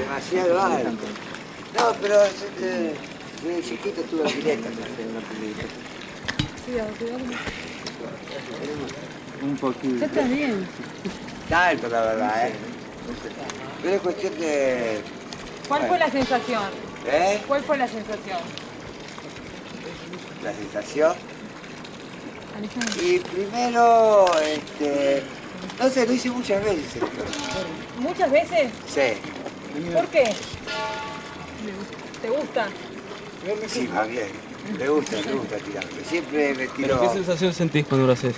demasiado alto. No, pero eh, desde chiquito tuve pileta. Cuidado, cuidado. Un poquito. Ya estás bien. Está alto, la verdad, ¿eh? Pero es cuestión de... ¿Cuál fue la sensación? ¿Eh? ¿Cuál fue la sensación? La sensación. Y primero, este... No sé, lo hice muchas veces. ¿Muchas veces? Sí. ¿Por qué? ¿Te gusta? Sí, va bien. Me gusta, me gusta tirar. Siempre me tiro... ¿Pero qué sensación sentís cuando lo haces?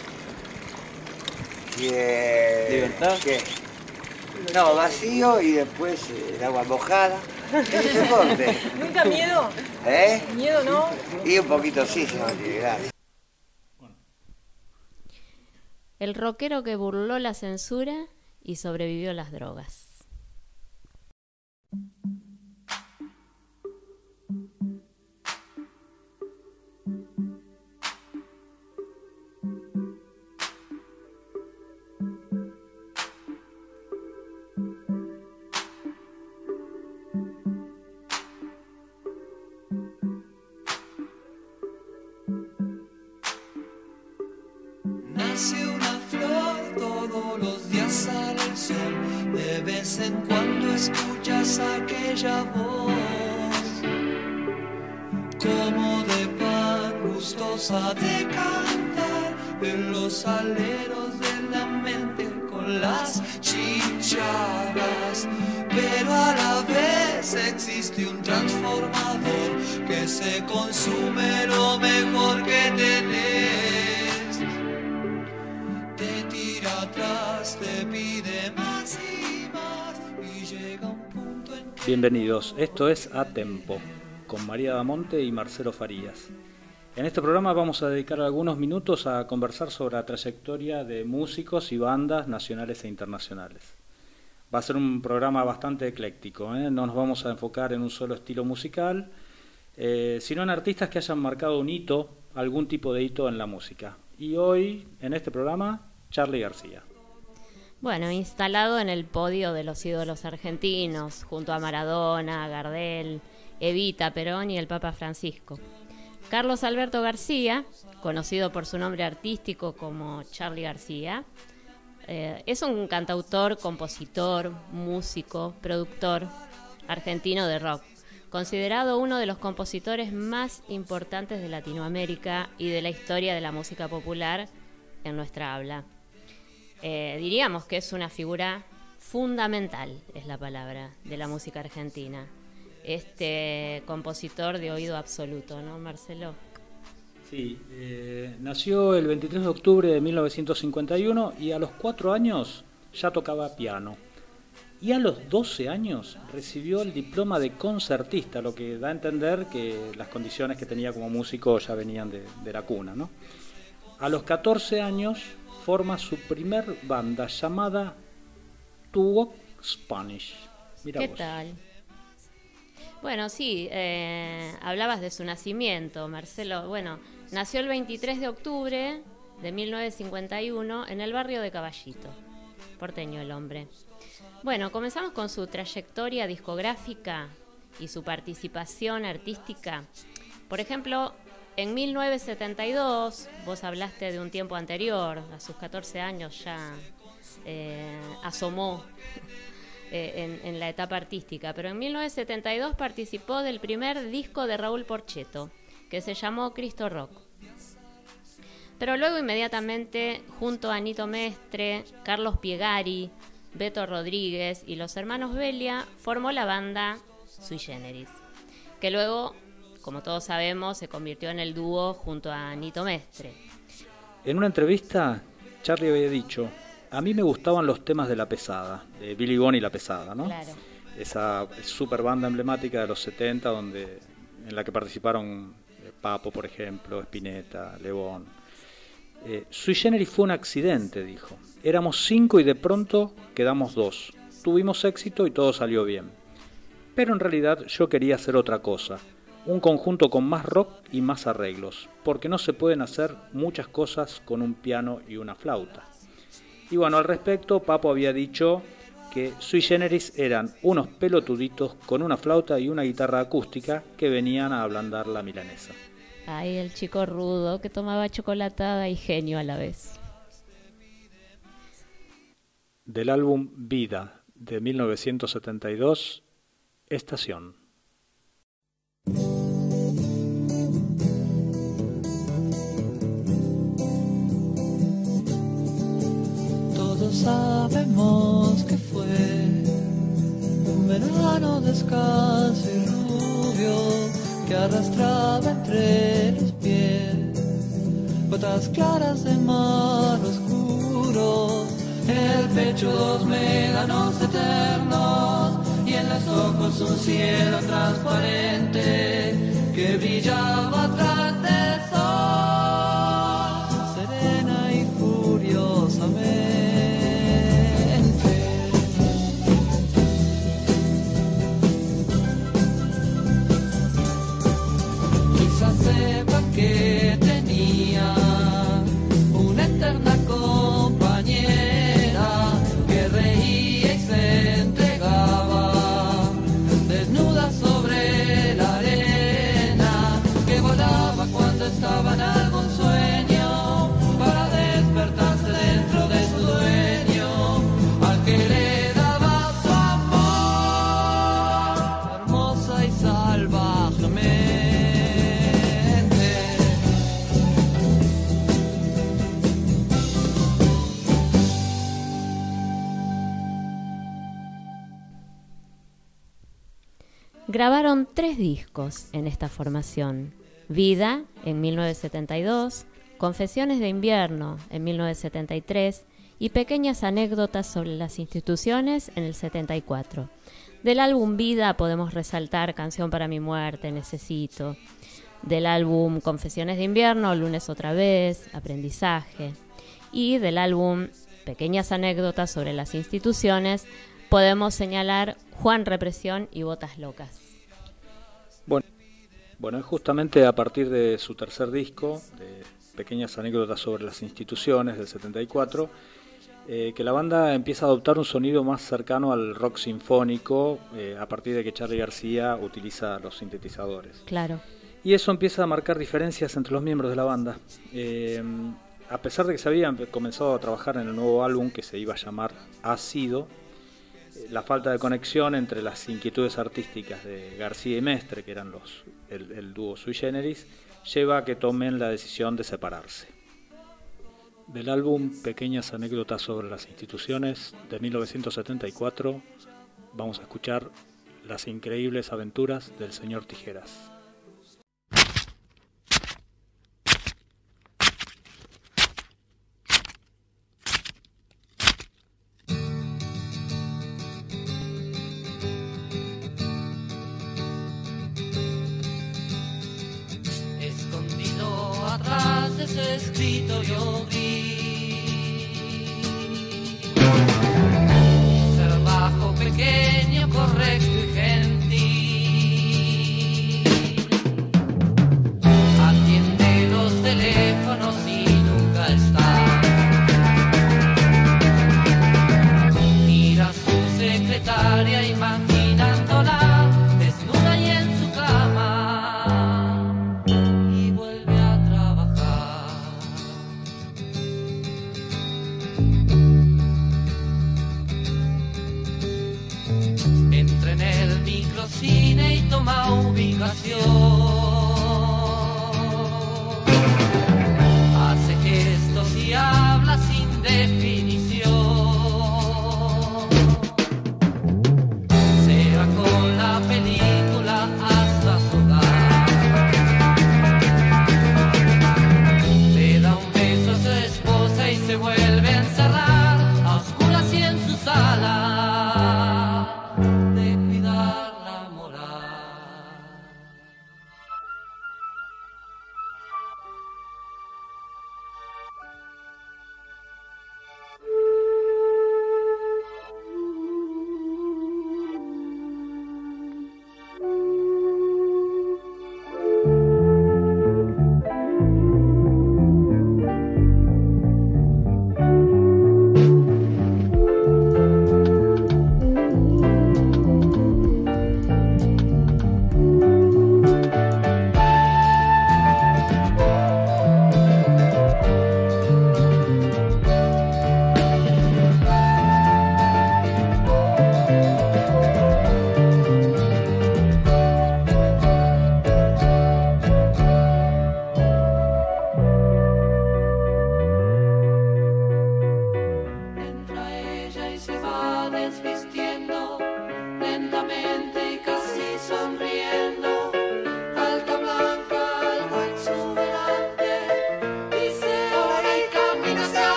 que- ¿Libertad? que- No, vacío y después eh, el agua mojada. Es deporte. ¿Nunca miedo? ¿Eh? ¿Miedo no? Y un poquito sí, si no tiene gracia. El rockero que burló la censura y sobrevivió a las drogas. Nace una flor, todos los días sale el sol. Vez en cuando escuchas aquella voz, como de pan gustosa de cantar en los aleros de la mente con las chicharas. Pero a la vez existe un transformador que se consume lo mejor que tenés Bienvenidos, esto es A Tempo, con María Damonte y Marcelo Farías. En este programa vamos a dedicar algunos minutos a conversar sobre la trayectoria de músicos y bandas nacionales e internacionales. Va a ser un programa bastante ecléctico, ¿eh? no nos vamos a enfocar en un solo estilo musical, eh, sino en artistas que hayan marcado un hito, algún tipo de hito en la música. Y hoy, en este programa, Charlie García. Bueno, instalado en el podio de los ídolos argentinos, junto a Maradona, Gardel, Evita, Perón y el Papa Francisco. Carlos Alberto García, conocido por su nombre artístico como Charlie García, eh, es un cantautor, compositor, músico, productor argentino de rock, considerado uno de los compositores más importantes de Latinoamérica y de la historia de la música popular en nuestra habla. Eh, diríamos que es una figura fundamental, es la palabra, de la música argentina. Este compositor de oído absoluto, ¿no, Marcelo? Sí, eh, nació el 23 de octubre de 1951 y a los cuatro años ya tocaba piano. Y a los 12 años recibió el diploma de concertista, lo que da a entender que las condiciones que tenía como músico ya venían de, de la cuna. ¿no? A los 14 años forma su primer banda llamada To Walk Spanish. Mira ¿Qué vos. tal? Bueno, sí, eh, hablabas de su nacimiento, Marcelo. Bueno, nació el 23 de octubre de 1951 en el barrio de Caballito. Porteño el hombre. Bueno, comenzamos con su trayectoria discográfica y su participación artística. Por ejemplo, en 1972, vos hablaste de un tiempo anterior, a sus 14 años ya eh, asomó eh, en, en la etapa artística, pero en 1972 participó del primer disco de Raúl Porcheto, que se llamó Cristo Rock. Pero luego inmediatamente, junto a Nito Mestre, Carlos Piegari, Beto Rodríguez y los hermanos Belia, formó la banda Sui Generis, que luego, como todos sabemos, se convirtió en el dúo junto a Nito Mestre. En una entrevista, Charlie había dicho, a mí me gustaban los temas de La Pesada, de Billy Bond y La Pesada, ¿no? Claro. Esa super banda emblemática de los 70 donde, en la que participaron eh, Papo, por ejemplo, Spinetta, Lebón. Eh, Sui Generis fue un accidente, dijo. Éramos cinco y de pronto quedamos dos. Tuvimos éxito y todo salió bien. Pero en realidad yo quería hacer otra cosa, un conjunto con más rock y más arreglos, porque no se pueden hacer muchas cosas con un piano y una flauta. Y bueno, al respecto, Papo había dicho que Sui Generis eran unos pelotuditos con una flauta y una guitarra acústica que venían a ablandar la milanesa. Ay, el chico rudo que tomaba chocolatada y genio a la vez. Del álbum Vida de 1972, Estación. Sabemos que fue un verano descalzo y rubio que arrastraba entre los pies gotas claras de mar oscuro, el pecho dos médanos eternos y en los ojos un cielo transparente que brillaba atrás del sol, serena y furiosamente. Tres discos en esta formación. Vida en 1972, Confesiones de invierno en 1973 y Pequeñas anécdotas sobre las instituciones en el 74. Del álbum Vida podemos resaltar Canción para mi muerte, Necesito. Del álbum Confesiones de invierno, Lunes otra vez, Aprendizaje. Y del álbum Pequeñas anécdotas sobre las instituciones podemos señalar Juan Represión y Botas Locas. Bueno, bueno, es justamente a partir de su tercer disco, de Pequeñas anécdotas sobre las instituciones del 74, eh, que la banda empieza a adoptar un sonido más cercano al rock sinfónico eh, a partir de que Charlie García utiliza los sintetizadores. Claro. Y eso empieza a marcar diferencias entre los miembros de la banda. Eh, a pesar de que se habían comenzado a trabajar en el nuevo álbum que se iba a llamar eh, la falta de conexión entre las inquietudes artísticas de García y Mestre, que eran los, el, el dúo sui generis, lleva a que tomen la decisión de separarse. Del álbum Pequeñas anécdotas sobre las instituciones de 1974, vamos a escuchar Las increíbles aventuras del señor Tijeras. De ese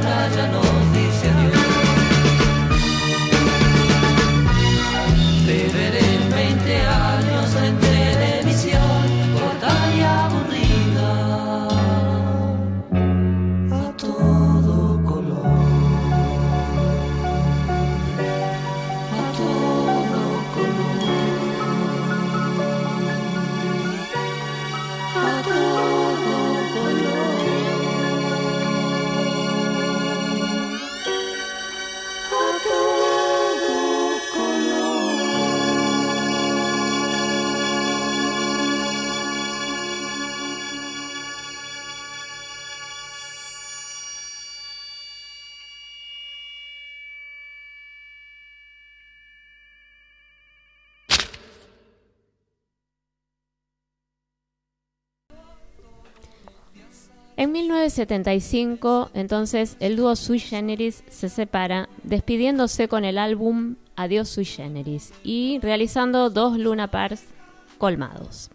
Santa ya know. 1975, entonces, el dúo Sui Generis se separa, despidiéndose con el álbum Adiós Sui Generis y realizando dos Luna Parks colmados.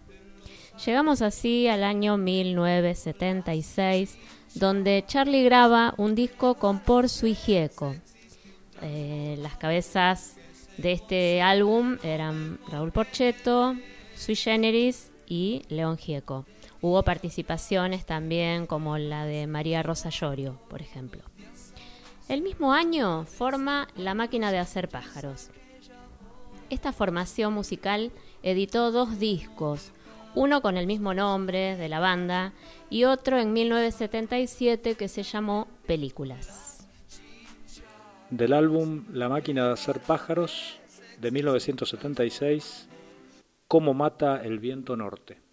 Llegamos así al año 1976, donde Charlie graba un disco con Por Sui Gieco. Eh, las cabezas de este álbum eran Raúl Porchetto, Sui Generis y León Gieco. Hubo participaciones también como la de María Rosa Llorio, por ejemplo. El mismo año forma La Máquina de Hacer Pájaros. Esta formación musical editó dos discos, uno con el mismo nombre de la banda y otro en 1977 que se llamó Películas. Del álbum La máquina de hacer pájaros de 1976, Cómo mata el viento norte.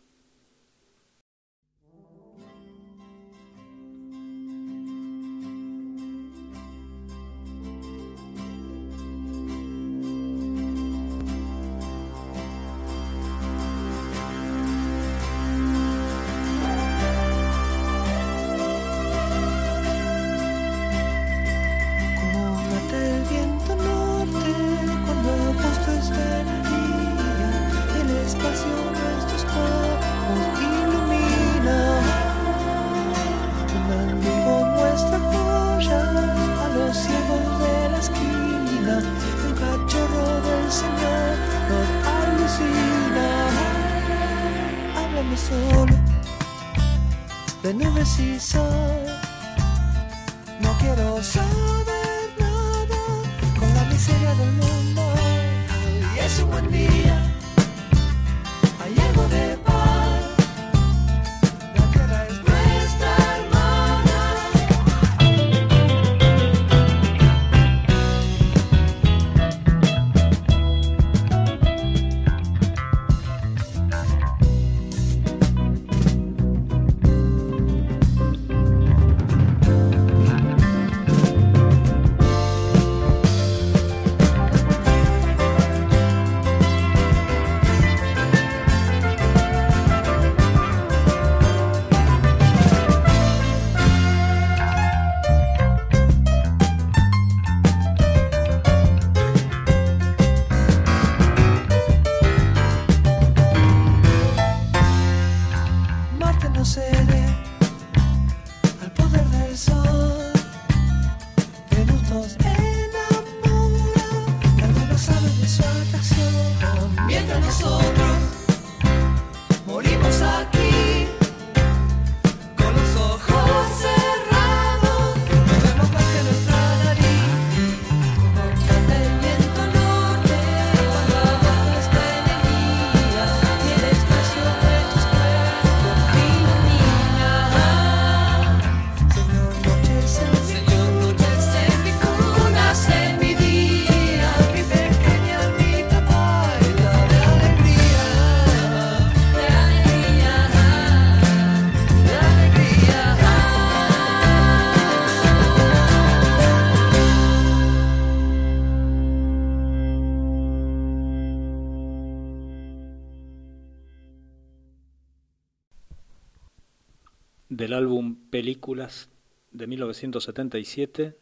Películas de 1977,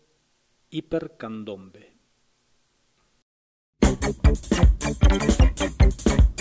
Hipercandombe. Cuando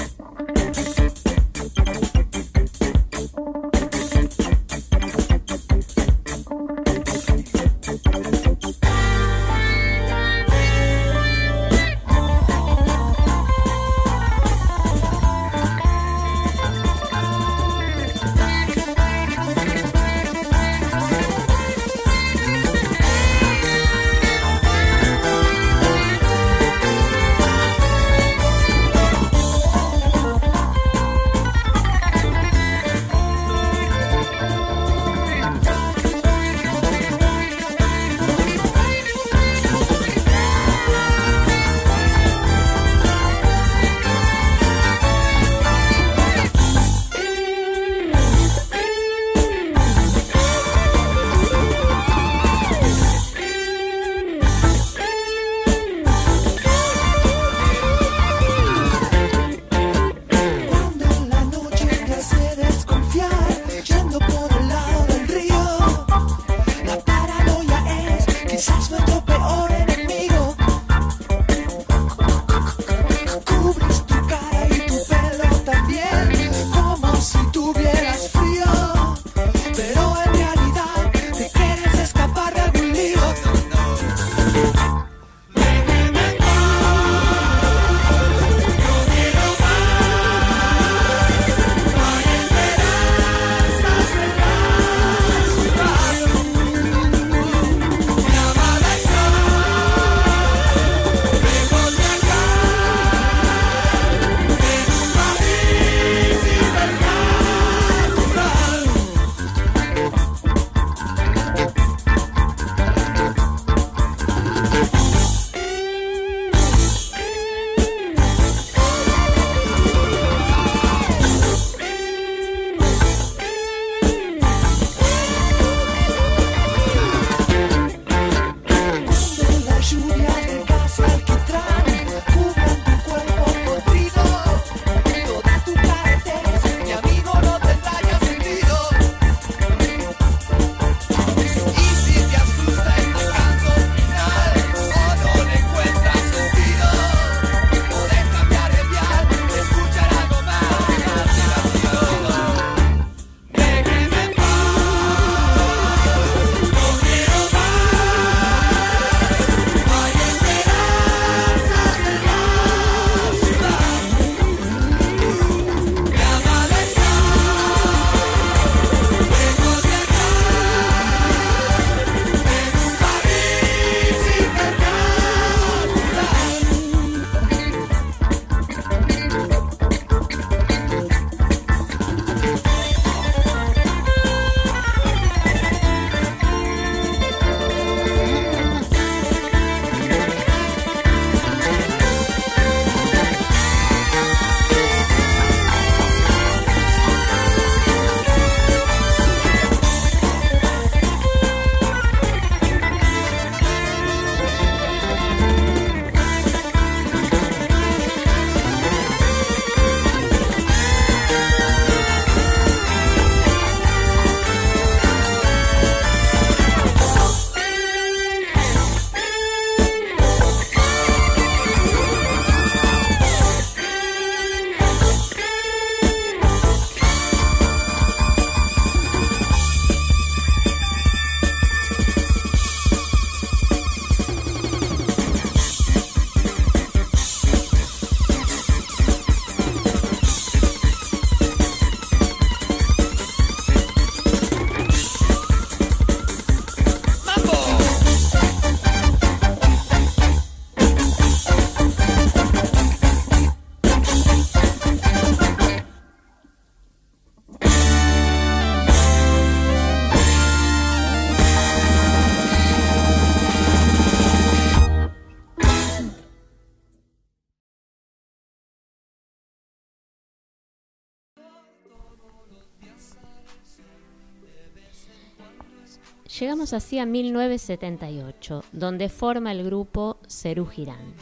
Vamos hacia 1978, donde forma el grupo Cerú Girán,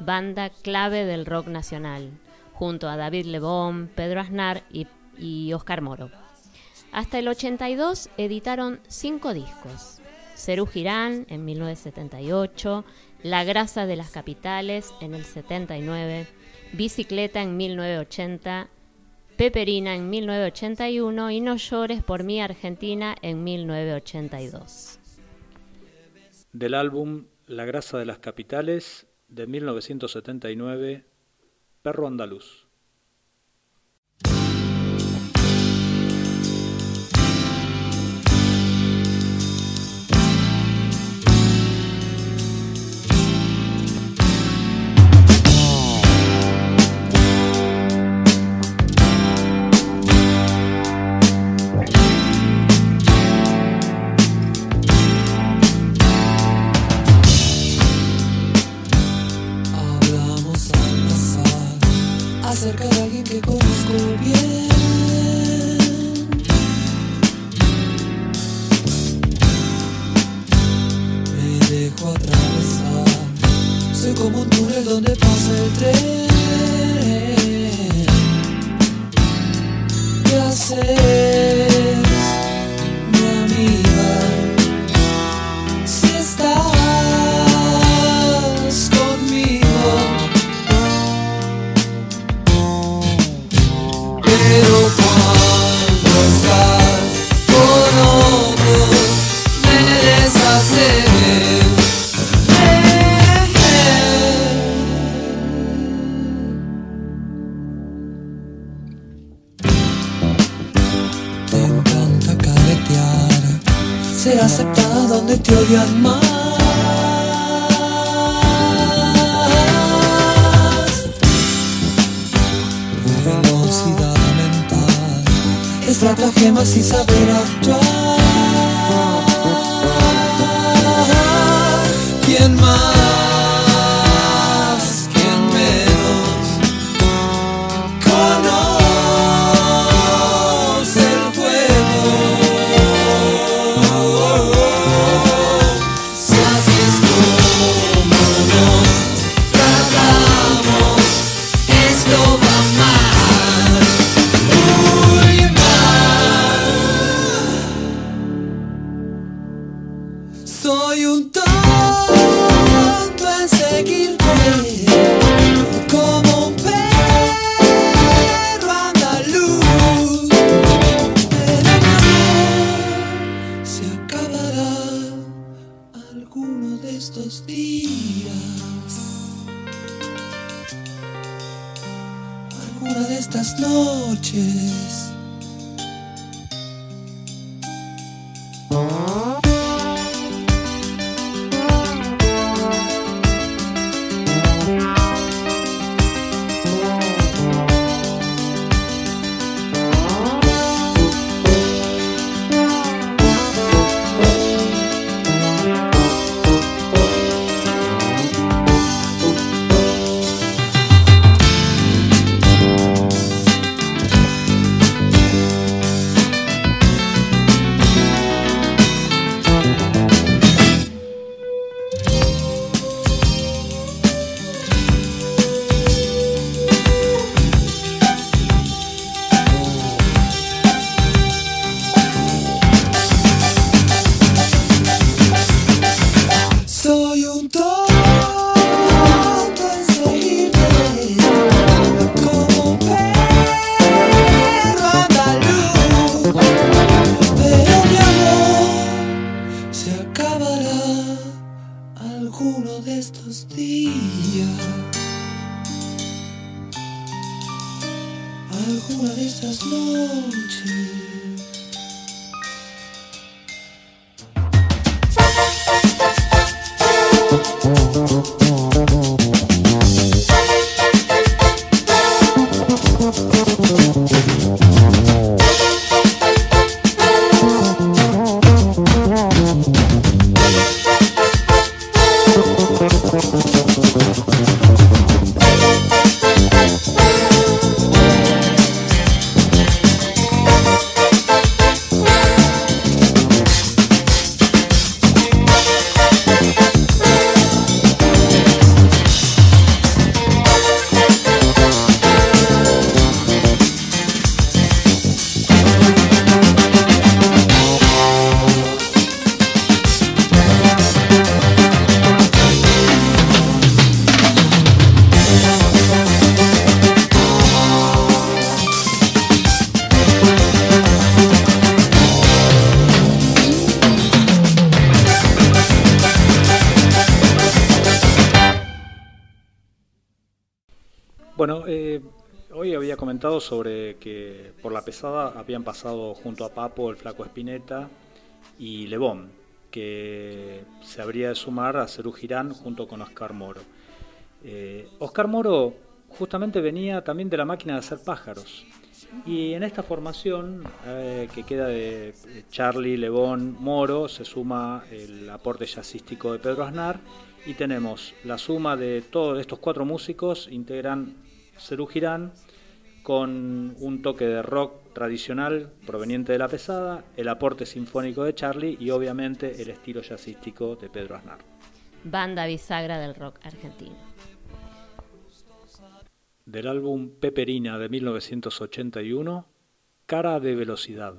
banda clave del rock nacional, junto a David Lebón, Pedro Aznar y, y Oscar Moro. Hasta el 82 editaron cinco discos. Cerú Girán en 1978, La Grasa de las Capitales en el 79, Bicicleta en 1980 Peperina en 1981 y No llores por mí Argentina en 1982. Del álbum La grasa de las capitales de 1979, Perro andaluz. ser aceptada donde te odian más. Velocidad mental, estratagemas y saber actuar. Sobre que por la pesada habían pasado junto a Papo, el Flaco Espineta y Lebón, que se habría de sumar a Cerú Girán junto con Oscar Moro. Eh, Oscar Moro justamente venía también de la máquina de hacer pájaros. Y en esta formación eh, que queda de Charlie, Lebón, Moro, se suma el aporte jazzístico de Pedro Aznar y tenemos la suma de todos estos cuatro músicos, integran Cerú Girán con un toque de rock tradicional proveniente de la pesada, el aporte sinfónico de Charlie y obviamente el estilo jazzístico de Pedro Aznar. Banda bisagra del rock argentino del álbum Peperina de 1981, Cara de Velocidad.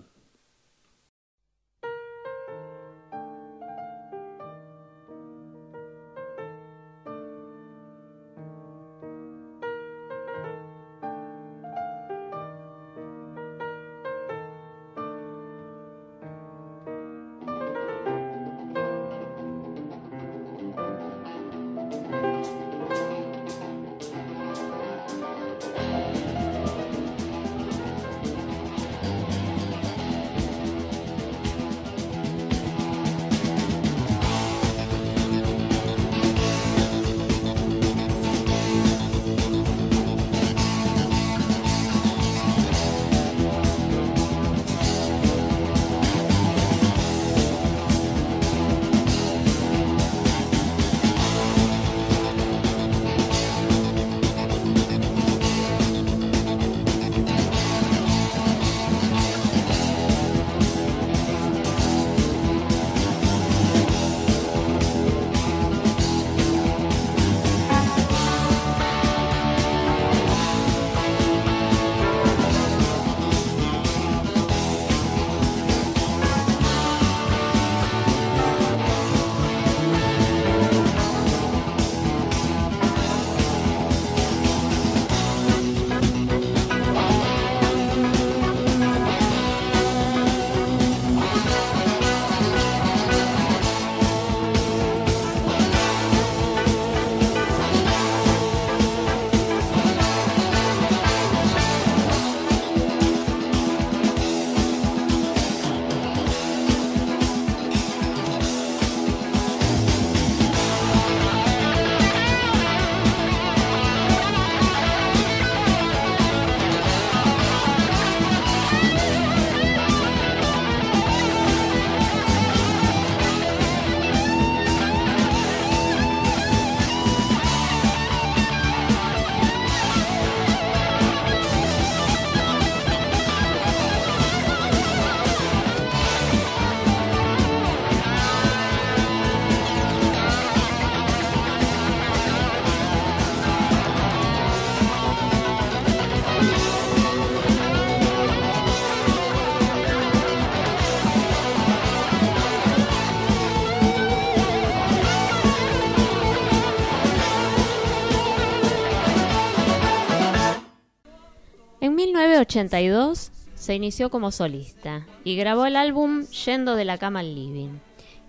1982 se inició como solista y grabó el álbum Yendo de la cama al living.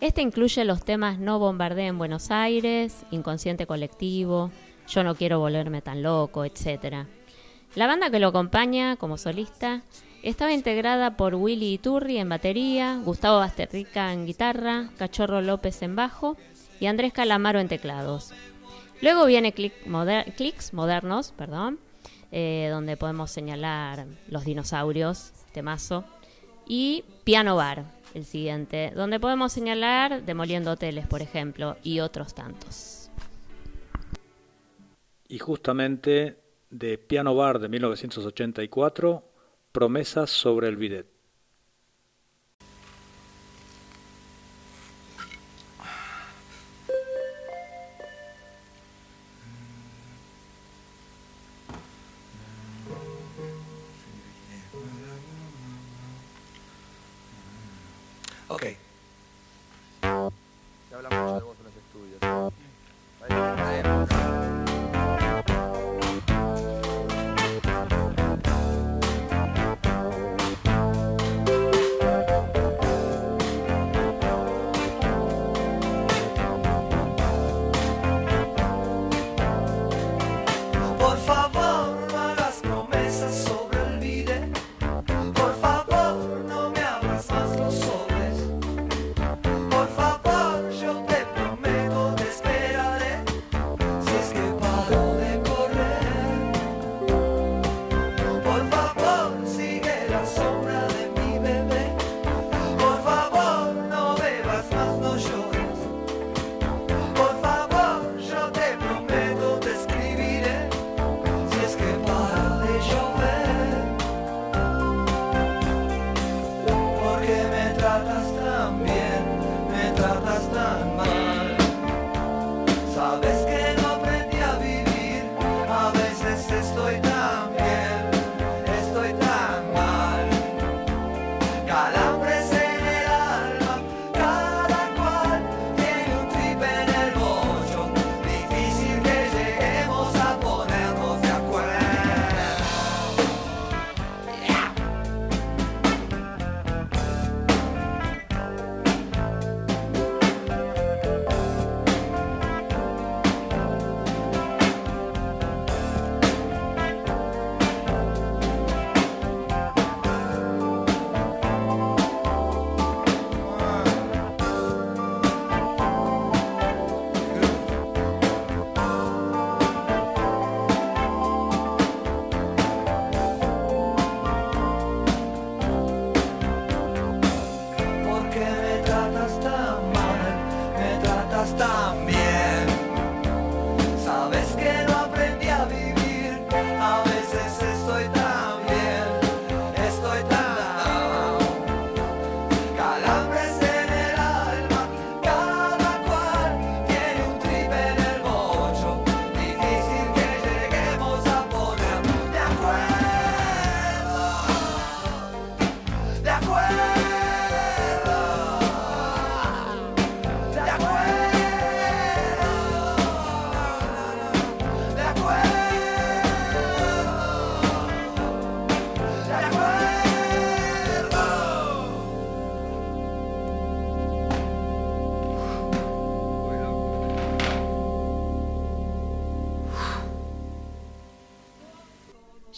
Este incluye los temas No bombardé en Buenos Aires, Inconsciente colectivo, Yo no quiero volverme tan loco, etc. La banda que lo acompaña como solista estaba integrada por Willy Iturri en batería, Gustavo Basterrica en guitarra, Cachorro López en bajo y Andrés Calamaro en teclados. Luego viene Clicks Modernos, perdón, eh, donde podemos señalar los dinosaurios, temazo, y Piano Bar, el siguiente, donde podemos señalar Demoliendo Hoteles, por ejemplo, y otros tantos. Y justamente de Piano Bar de 1984, Promesas sobre el bidet. Por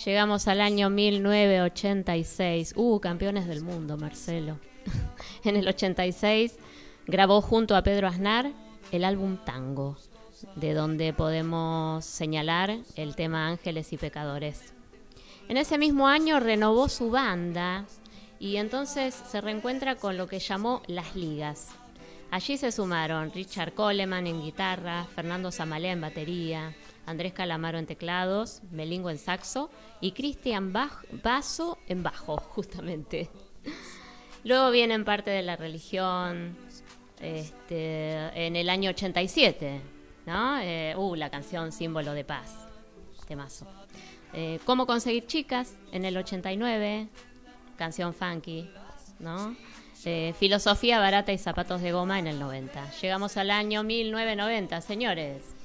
Llegamos al año 1986. Uh, campeones del mundo, Marcelo. en el 86 grabó junto a Pedro Aznar el álbum Tango, de donde podemos señalar el tema Ángeles y Pecadores. En ese mismo año renovó su banda y entonces se reencuentra con lo que llamó Las Ligas. Allí se sumaron Richard Coleman en guitarra, Fernando Zamalea en batería, Andrés Calamaro en teclados, Melingo en saxo y Cristian Basso en bajo, justamente. Luego vienen parte de la religión este, en el año 87, ¿no? Eh, uh, la canción Símbolo de Paz, temazo. Eh, Cómo conseguir chicas en el 89, canción funky, ¿no? Eh, filosofía barata y zapatos de goma en el 90. Llegamos al año 1990, señores.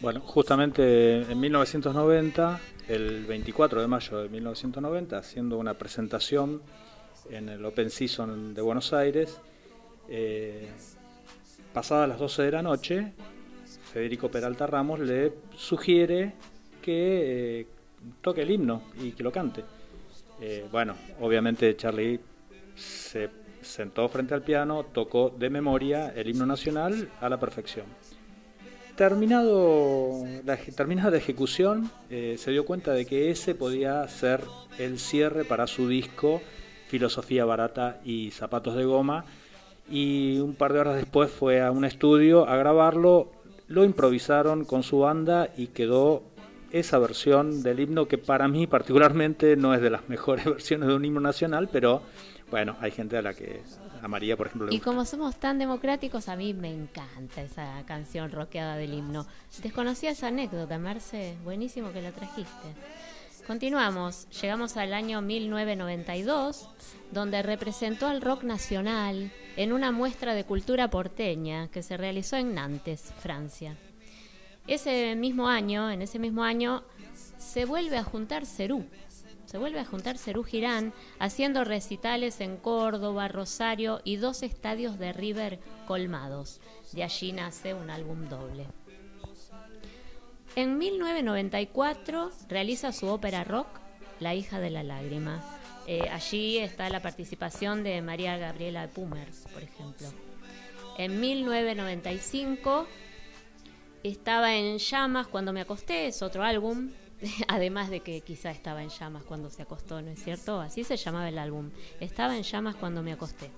Bueno, justamente en 1990, el 24 de mayo de 1990, haciendo una presentación en el Open Season de Buenos Aires, eh, pasadas las 12 de la noche, Federico Peralta Ramos le sugiere que eh, toque el himno y que lo cante. Eh, bueno, obviamente Charlie se sentó frente al piano, tocó de memoria el himno nacional a la perfección. Terminado terminada la ejecución, eh, se dio cuenta de que ese podía ser el cierre para su disco Filosofía Barata y Zapatos de Goma. Y un par de horas después fue a un estudio a grabarlo, lo improvisaron con su banda y quedó esa versión del himno que para mí particularmente no es de las mejores versiones de un himno nacional, pero bueno, hay gente a la que a María, por ejemplo, le Y gusta. como somos tan democráticos, a mí me encanta esa canción rockeada del himno. Desconocía esa anécdota, Marce. Buenísimo que la trajiste. Continuamos. Llegamos al año 1992, donde representó al rock nacional en una muestra de cultura porteña que se realizó en Nantes, Francia. Ese mismo año, en ese mismo año, se vuelve a juntar Cerú. Se vuelve a juntar Cerú Girán haciendo recitales en Córdoba, Rosario y dos estadios de River colmados. De allí nace un álbum doble. En 1994 realiza su ópera rock La hija de la lágrima. Eh, allí está la participación de María Gabriela Pumer, por ejemplo. En 1995 estaba en llamas cuando me acosté, es otro álbum, además de que quizá estaba en llamas cuando se acostó, ¿no es cierto? Así se llamaba el álbum. Estaba en llamas cuando me acosté.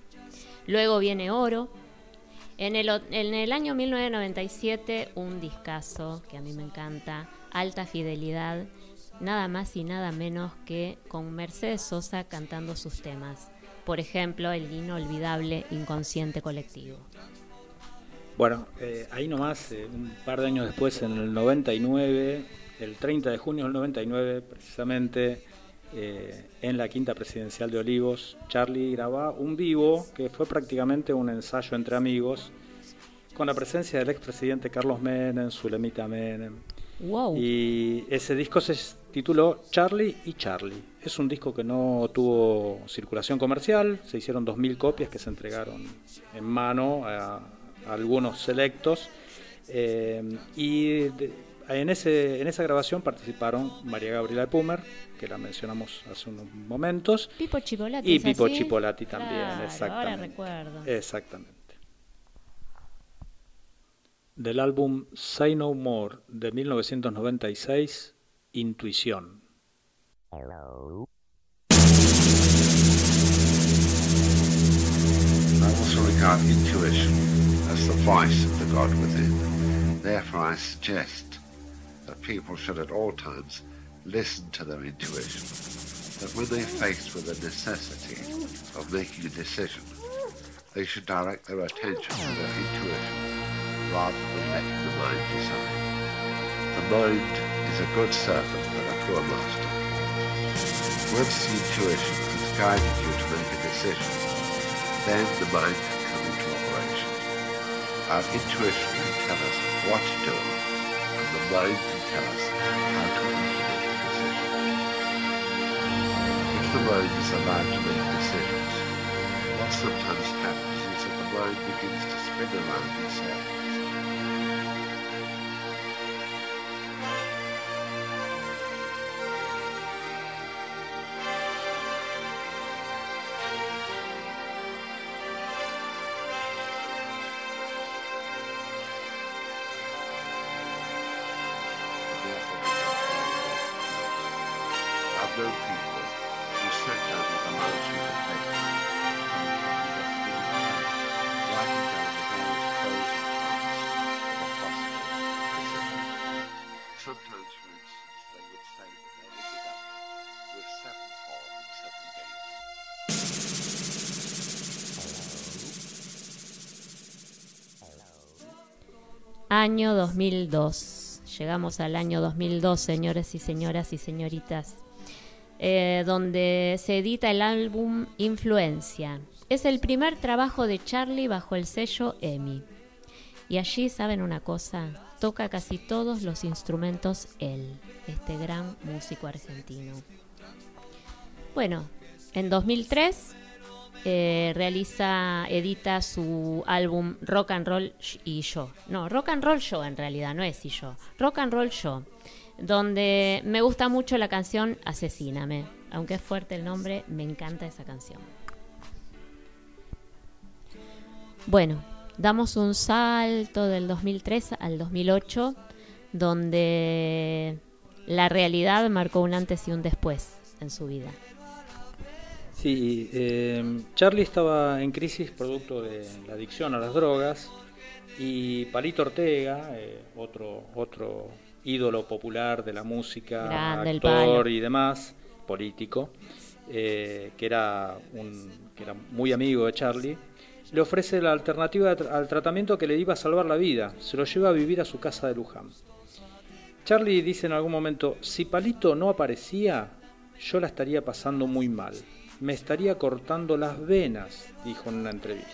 Luego viene Oro. En el, en el año 1997, un discazo que a mí me encanta, Alta Fidelidad, nada más y nada menos que con Mercedes Sosa cantando sus temas. Por ejemplo, el inolvidable Inconsciente Colectivo. Bueno, eh, ahí nomás, eh, un par de años después, en el 99, el 30 de junio del 99, precisamente, eh, en la quinta presidencial de Olivos, Charlie graba un vivo que fue prácticamente un ensayo entre amigos, con la presencia del expresidente Carlos Menem, Zulemita Menem. Wow. Y ese disco se tituló Charlie y Charlie. Es un disco que no tuvo circulación comercial, se hicieron 2.000 copias que se entregaron en mano a, a algunos selectos. Eh, y de- en, ese, en esa grabación participaron María Gabriela de Pumer, que la mencionamos hace unos momentos, Pipo Chipolati. y ¿es Pipo así? Chipolati también, Claro, exactamente. Ahora recuerdo. Exactamente. Del álbum Say No More de 1996, Intuición. I also regard intuition as the voice of the God within. Therefore, I suggest that people should at all times listen to their intuition. That when they're faced with the necessity of making a decision, they should direct their attention to their intuition rather than letting the mind decide. The mind is a good servant but a poor master. Once the intuition has guided you to make a decision, then the mind can come into operation. Our intuition can tell us what to do, and the mind can tell us how to implement the decision. If the mind is allowed to make decisions, what sometimes happens is that the mind begins to spin around in Año 2002. Llegamos al año 2002, señores y señoras y señoritas, eh, donde se edita el álbum Influencia. Es el primer trabajo de Charlie bajo el sello EMI. Y allí, ¿saben una cosa? Toca casi todos los instrumentos él, este gran músico argentino. Bueno, en 2003 eh, realiza, edita su álbum Rock and Roll y Yo. No, Rock and Roll Show en realidad, no es y yo. Rock and Roll Show, donde me gusta mucho la canción Asesíname. Aunque es fuerte el nombre, me encanta esa canción. Bueno, damos un salto del 2003 al 2008, donde la realidad marcó un antes y un después en su vida. Sí, eh, Charlie estaba en crisis producto de la adicción a las drogas y Palito Ortega, eh, otro, otro ídolo popular de la música, Grande actor y demás, político, eh, que, era un, que era muy amigo de Charlie, le ofrece la alternativa al tratamiento que le iba a salvar la vida, se lo lleva a vivir a su casa de Luján. Charlie dice en algún momento, si Palito no aparecía, yo la estaría pasando muy mal. Me estaría cortando las venas, dijo en una entrevista.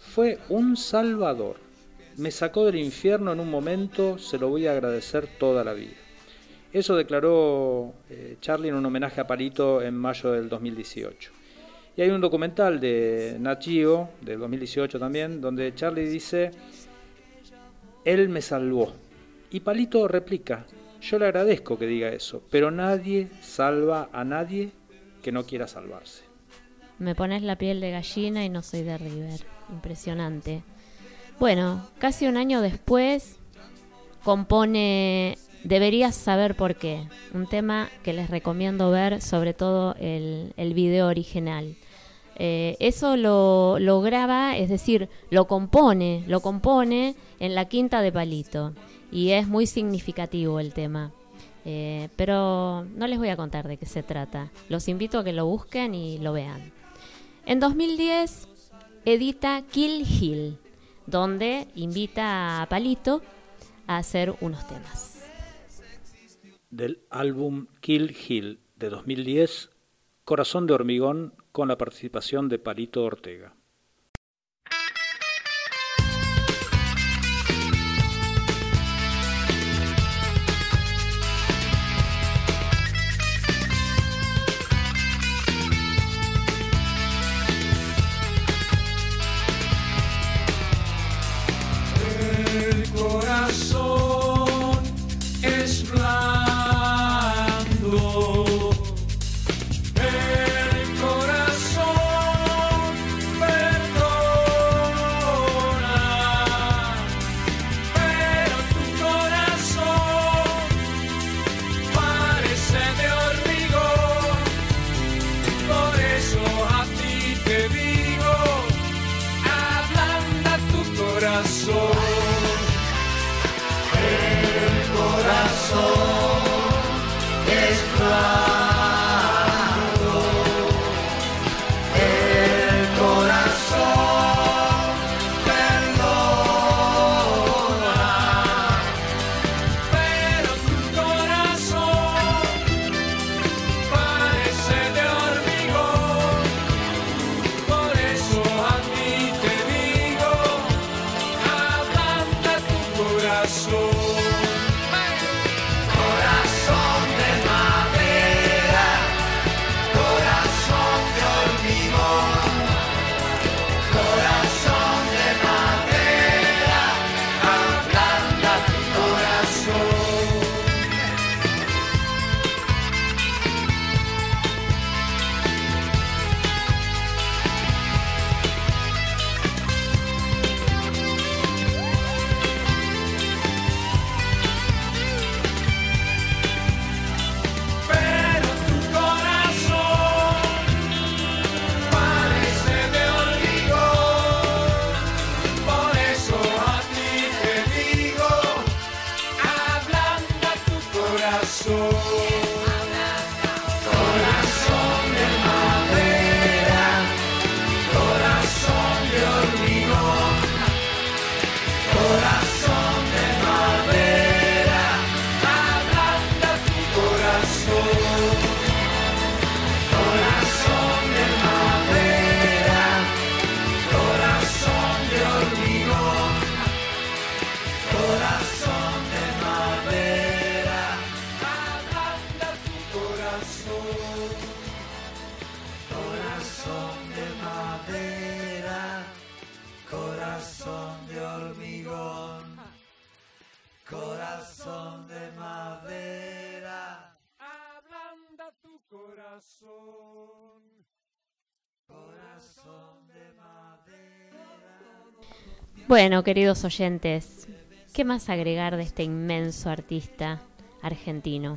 Fue un salvador. Me sacó del infierno en un momento, se lo voy a agradecer toda la vida. Eso declaró eh, Charlie en un homenaje a Palito en mayo del 2018. Y hay un documental de Nat Geo, del 2018 también, donde Charlie dice, él me salvó. Y Palito replica, yo le agradezco que diga eso, pero nadie salva a nadie que no quiera salvarse. Me pones la piel de gallina y no soy de River. Impresionante. Bueno, casi un año después compone Deberías saber por qué. Un tema que les recomiendo ver, sobre todo el, el video original. Eh, eso lo, lo graba, es decir, lo compone, lo compone en la quinta de Palito. Y es muy significativo el tema. Eh, pero no les voy a contar de qué se trata. Los invito a que lo busquen y lo vean. En 2010 edita Kill Hill, donde invita a Palito a hacer unos temas. Del álbum Kill Hill de 2010, Corazón de Hormigón, con la participación de Palito Ortega. Bueno, queridos oyentes, ¿qué más agregar de este inmenso artista argentino?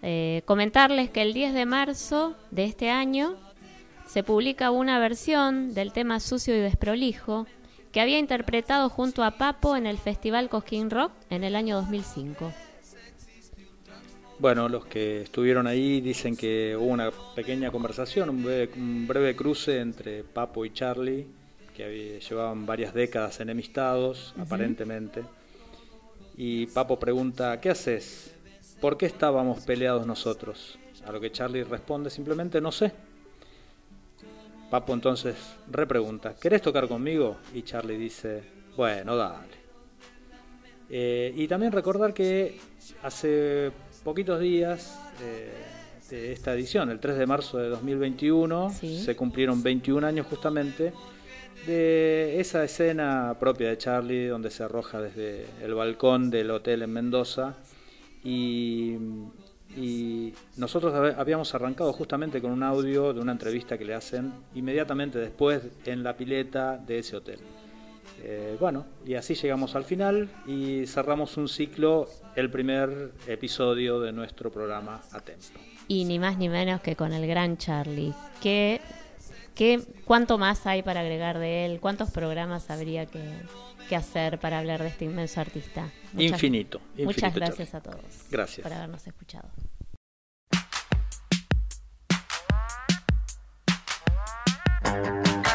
Eh, comentarles que el 10 de marzo de este año se publica una versión del tema Sucio y Desprolijo que había interpretado junto a Papo en el Festival Cosquín Rock en el año 2005. Bueno, los que estuvieron ahí dicen que hubo una pequeña conversación, un breve, un breve cruce entre Papo y Charlie, que había- llevaban varias décadas enemistados, aparentemente. Y Papo pregunta, ¿qué haces? ¿Por qué estábamos peleados nosotros? A lo que Charlie responde simplemente, no sé. Papo entonces repregunta, ¿querés tocar conmigo? Y Charlie dice, bueno, dale. Eh, y también recordar que hace poquitos días eh, de esta edición, el 3 de marzo de 2021, Sí. se cumplieron 21 años justamente de esa escena propia de Charlie donde se arroja desde el balcón del hotel en Mendoza y, nosotros hab- habíamos arrancado justamente con un audio de una entrevista que le hacen inmediatamente después en la pileta de ese hotel. Eh, bueno, y así llegamos al final y cerramos un ciclo, el primer episodio de nuestro programa a. Y ni más ni menos que con el gran Charlie. ¿Qué, qué, ¿Cuánto más hay para agregar de él? ¿Cuántos programas habría que, que hacer para hablar de este inmenso artista? Muchas- Infinito, infinito, Muchas gracias Charlie. a todos Gracias. por habernos escuchado. Thank